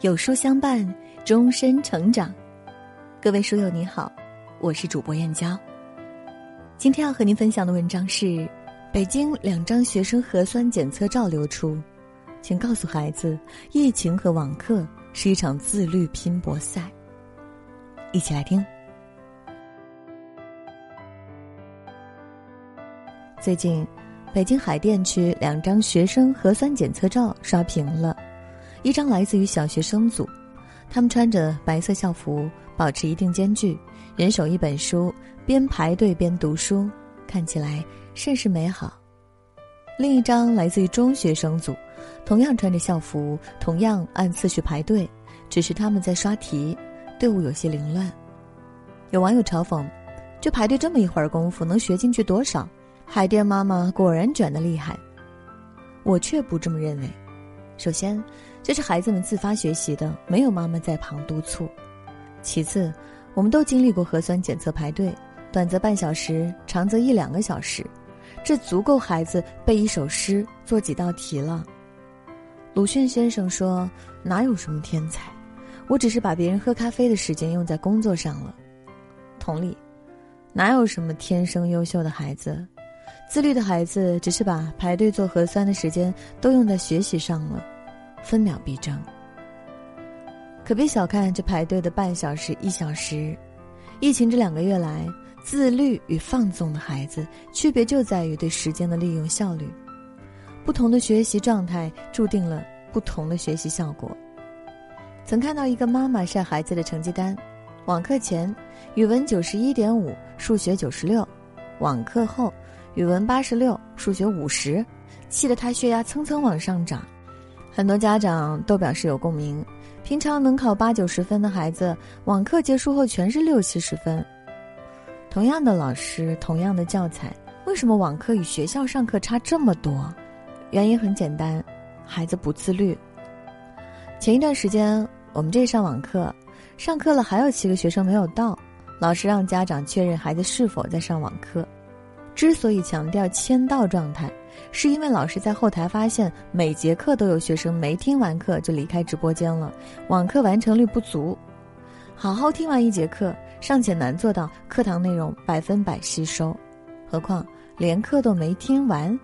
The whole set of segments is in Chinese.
有书相伴，终身成长。各位书友你好，我是主播燕娇。今天要和您分享的文章是：北京两张学生核酸检测照流出，请告诉孩子，疫情和网课是一场自律拼搏赛。一起来听。最近，北京海淀区两张学生核酸检测照刷屏了。一张来自于小学生组，他们穿着白色校服，保持一定间距，人手一本书，边排队边读书，看起来甚是美好。另一张来自于中学生组，同样穿着校服，同样按次序排队，只是他们在刷题，队伍有些凌乱。有网友嘲讽：“就排队这么一会儿功夫，能学进去多少？”海淀妈妈果然卷得厉害。我却不这么认为。首先，这是孩子们自发学习的，没有妈妈在旁督促。其次，我们都经历过核酸检测排队，短则半小时，长则一两个小时，这足够孩子背一首诗、做几道题了。鲁迅先生说：“哪有什么天才，我只是把别人喝咖啡的时间用在工作上了。”同理，哪有什么天生优秀的孩子。自律的孩子只是把排队做核酸的时间都用在学习上了，分秒必争。可别小看这排队的半小时、一小时。疫情这两个月来，自律与放纵的孩子区别就在于对时间的利用效率。不同的学习状态注定了不同的学习效果。曾看到一个妈妈晒孩子的成绩单：网课前，语文九十一点五，数学九十六；网课后。语文八十六，数学五十，气得他血压蹭蹭往上涨。很多家长都表示有共鸣。平常能考八九十分的孩子，网课结束后全是六七十分。同样的老师，同样的教材，为什么网课与学校上课差这么多？原因很简单，孩子不自律。前一段时间，我们这上网课，上课了还有七个学生没有到，老师让家长确认孩子是否在上网课。之所以强调签到状态，是因为老师在后台发现每节课都有学生没听完课就离开直播间了，网课完成率不足。好好听完一节课尚且难做到课堂内容百分百吸收，何况连课都没听完，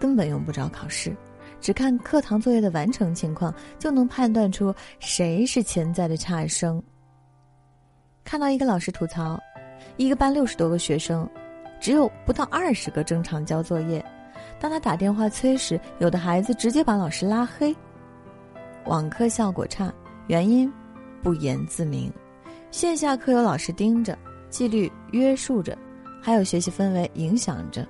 根本用不着考试，只看课堂作业的完成情况就能判断出谁是潜在的差生。看到一个老师吐槽，一个班六十多个学生。只有不到二十个正常交作业，当他打电话催时，有的孩子直接把老师拉黑。网课效果差，原因不言自明。线下课有老师盯着，纪律约束着，还有学习氛围影响着，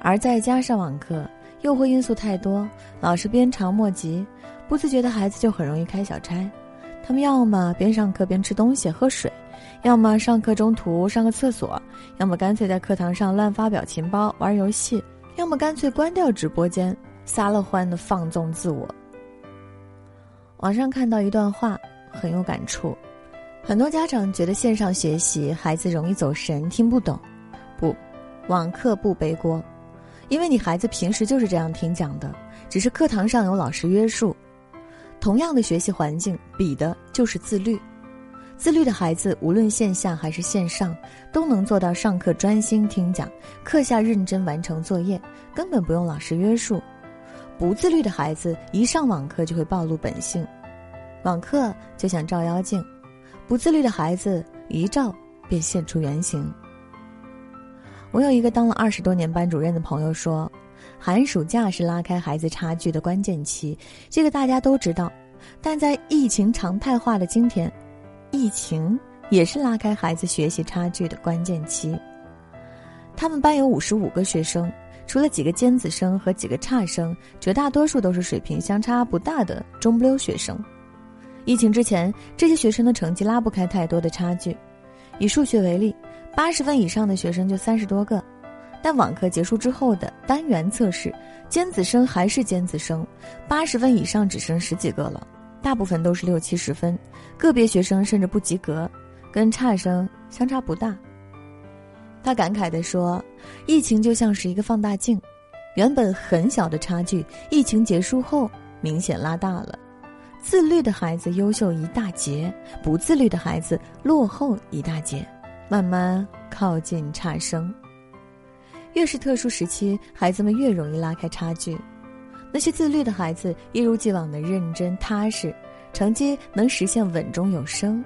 而再加上网课，诱惑因素太多，老师鞭长莫及，不自觉的孩子就很容易开小差。他们要么边上课边吃东西喝水。要么上课中途上个厕所，要么干脆在课堂上乱发表情包、玩游戏，要么干脆关掉直播间，撒了欢的放纵自我。网上看到一段话，很有感触。很多家长觉得线上学习孩子容易走神、听不懂，不，网课不背锅，因为你孩子平时就是这样听讲的，只是课堂上有老师约束。同样的学习环境，比的就是自律。自律的孩子，无论线下还是线上，都能做到上课专心听讲，课下认真完成作业，根本不用老师约束。不自律的孩子，一上网课就会暴露本性，网课就像照妖镜，不自律的孩子一照便现出原形。我有一个当了二十多年班主任的朋友说，寒暑假是拉开孩子差距的关键期，这个大家都知道，但在疫情常态化的今天。疫情也是拉开孩子学习差距的关键期。他们班有五十五个学生，除了几个尖子生和几个差生，绝大多数都是水平相差不大的中不溜学生。疫情之前，这些学生的成绩拉不开太多的差距。以数学为例，八十分以上的学生就三十多个，但网课结束之后的单元测试，尖子生还是尖子生，八十分以上只剩十几个了。大部分都是六七十分，个别学生甚至不及格，跟差生相差不大。他感慨地说：“疫情就像是一个放大镜，原本很小的差距，疫情结束后明显拉大了。自律的孩子优秀一大截，不自律的孩子落后一大截，慢慢靠近差生。越是特殊时期，孩子们越容易拉开差距。那些自律的孩子一如既往的认真踏实，成绩能实现稳中有升；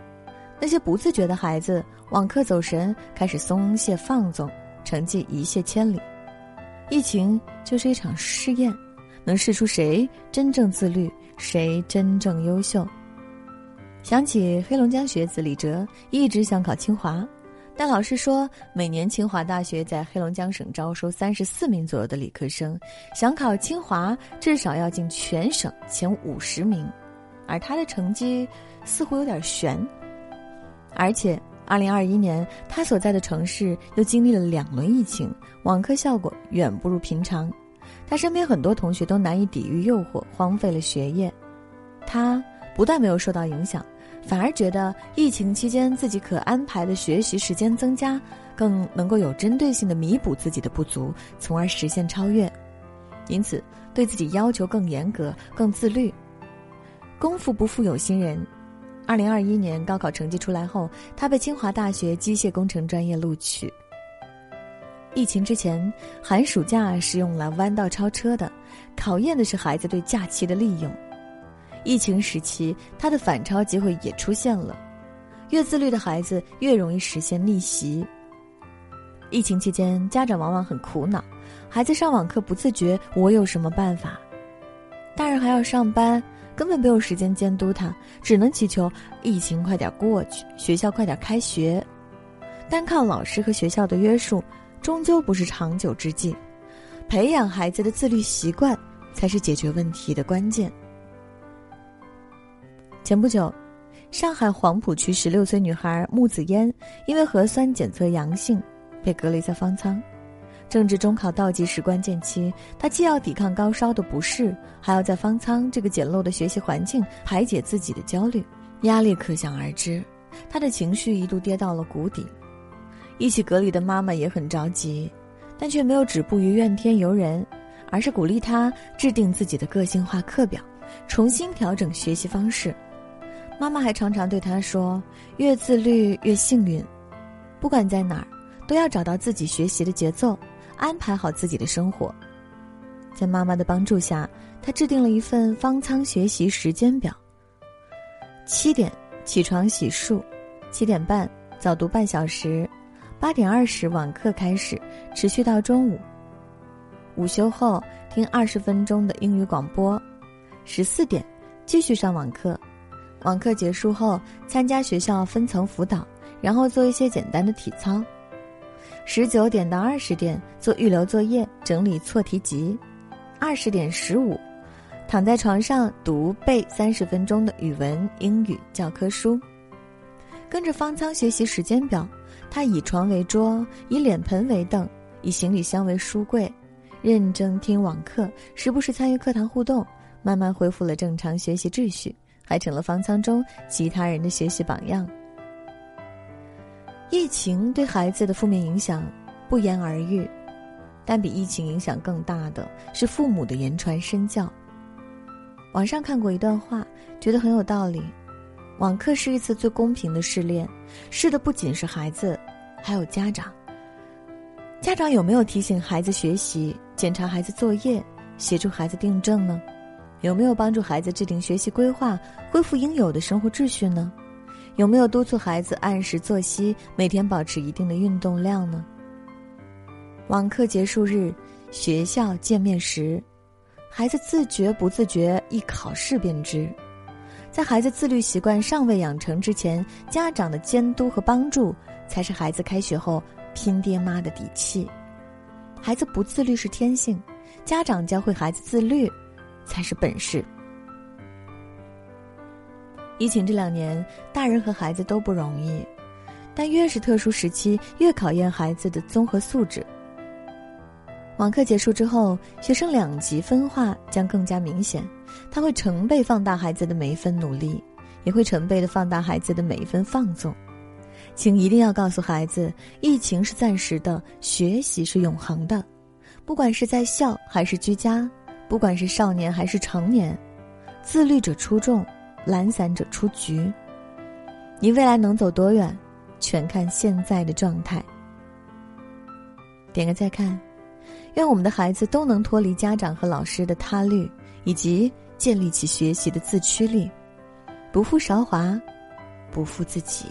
那些不自觉的孩子网课走神，开始松懈放纵，成绩一泻千里。疫情就是一场试验，能试出谁真正自律，谁真正优秀。想起黑龙江学子李哲一直想考清华。但老师说，每年清华大学在黑龙江省招收三十四名左右的理科生，想考清华至少要进全省前五十名，而他的成绩似乎有点悬。而且，二零二一年他所在的城市又经历了两轮疫情，网课效果远不如平常，他身边很多同学都难以抵御诱惑，荒废了学业，他不但没有受到影响。反而觉得疫情期间自己可安排的学习时间增加，更能够有针对性的弥补自己的不足，从而实现超越。因此，对自己要求更严格、更自律。功夫不负有心人，二零二一年高考成绩出来后，他被清华大学机械工程专业录取。疫情之前，寒暑假是用来弯道超车的，考验的是孩子对假期的利用。疫情时期，他的反超机会也出现了。越自律的孩子越容易实现逆袭。疫情期间，家长往往很苦恼，孩子上网课不自觉，我有什么办法？大人还要上班，根本没有时间监督他，只能祈求疫情快点过去，学校快点开学。单靠老师和学校的约束，终究不是长久之计。培养孩子的自律习惯，才是解决问题的关键。前不久，上海黄浦区十六岁女孩穆子嫣因为核酸检测阳性，被隔离在方舱。正值中考倒计时关键期，她既要抵抗高烧的不适，还要在方舱这个简陋的学习环境排解自己的焦虑，压力可想而知。她的情绪一度跌到了谷底。一起隔离的妈妈也很着急，但却没有止步于怨天尤人，而是鼓励她制定自己的个性化课表，重新调整学习方式。妈妈还常常对他说：“越自律越幸运，不管在哪儿，都要找到自己学习的节奏，安排好自己的生活。”在妈妈的帮助下，他制定了一份方舱学习时间表：七点起床洗漱，七点半早读半小时，八点二十网课开始，持续到中午。午休后听二十分钟的英语广播，十四点继续上网课。网课结束后，参加学校分层辅导，然后做一些简单的体操。十九点到二十点做预留作业，整理错题集。二十点十五，躺在床上读背三十分钟的语文、英语教科书。跟着方舱学习时间表，他以床为桌，以脸盆为凳，以行李箱为书柜，认真听网课，时不时参与课堂互动，慢慢恢复了正常学习秩序。还成了方舱中其他人的学习榜样。疫情对孩子的负面影响不言而喻，但比疫情影响更大的是父母的言传身教。网上看过一段话，觉得很有道理。网课是一次最公平的试炼，试的不仅是孩子，还有家长。家长有没有提醒孩子学习、检查孩子作业、协助孩子订正呢？有没有帮助孩子制定学习规划，恢复应有的生活秩序呢？有没有督促孩子按时作息，每天保持一定的运动量呢？网课结束日，学校见面时，孩子自觉不自觉，一考试便知。在孩子自律习惯尚未养成之前，家长的监督和帮助，才是孩子开学后拼爹妈的底气。孩子不自律是天性，家长教会孩子自律。才是本事。疫情这两年，大人和孩子都不容易，但越是特殊时期，越考验孩子的综合素质。网课结束之后，学生两极分化将更加明显，他会成倍放大孩子的每一分努力，也会成倍的放大孩子的每一分放纵。请一定要告诉孩子，疫情是暂时的，学习是永恒的，不管是在校还是居家。不管是少年还是成年，自律者出众，懒散者出局。你未来能走多远，全看现在的状态。点个再看，愿我们的孩子都能脱离家长和老师的他律，以及建立起学习的自驱力，不负韶华，不负自己。